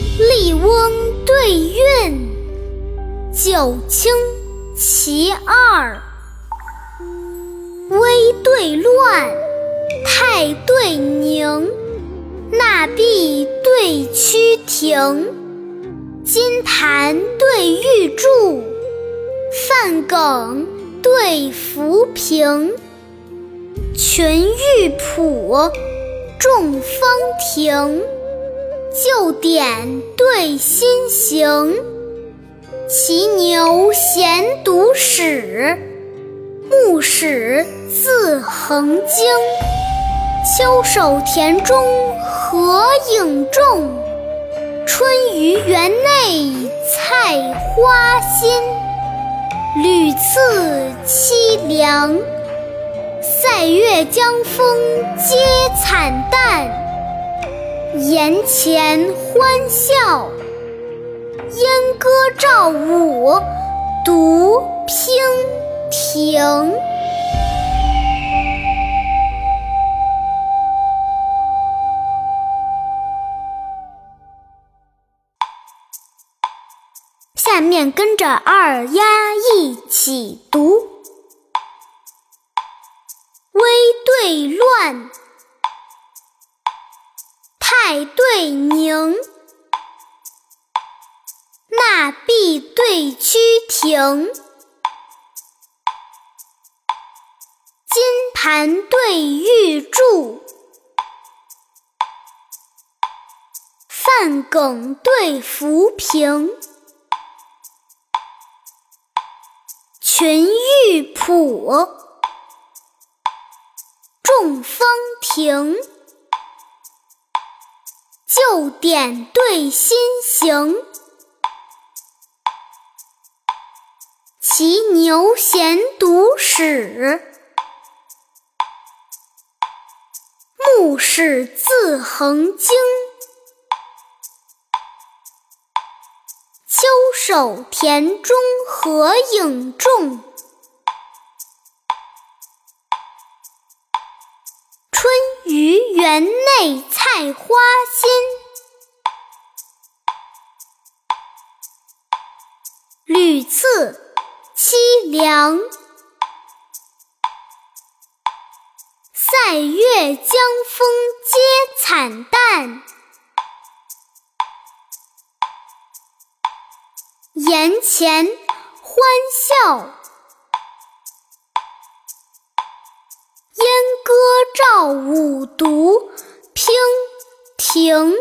笠翁对韵，九卿其二。危对乱，泰对宁，纳币对趋庭，金盘对玉柱，范梗对浮萍，群玉圃，众芳庭。旧典对新行，骑牛衔读史，牧史自横经。秋收田中何应众，春于园内菜花新。屡次凄凉，塞月江风皆惨淡。檐前欢笑，燕歌赵舞独娉婷。下面跟着二丫一起读：危对乱。泰对宁，纳币对趋庭，金盘对玉柱，范梗对浮萍，群玉圃，众芳庭。旧典对新行，骑牛衔读史，牧史自横经。秋收田中何影重，园内菜花新。屡次凄凉，塞月江风皆惨淡。檐前欢笑，要五读，听停。